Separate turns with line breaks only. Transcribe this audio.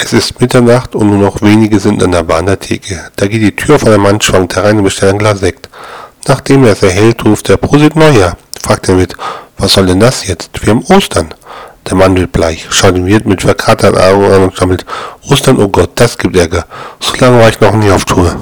Es ist Mitternacht und nur noch wenige sind an der Bahnertheke. Da geht die Tür von einem Mann, schwankt herein und bestellt ein Glas Sekt. Nachdem er es erhält, ruft er Prosit Neujahr. Fragt er mit, was soll denn das jetzt? Wir haben Ostern. Der Mann wird bleich, schaut ihn Wirt mit verkaterten Augen an und stammelt, Ostern, oh Gott, das gibt Ärger. So lange war ich noch nie auf Tour.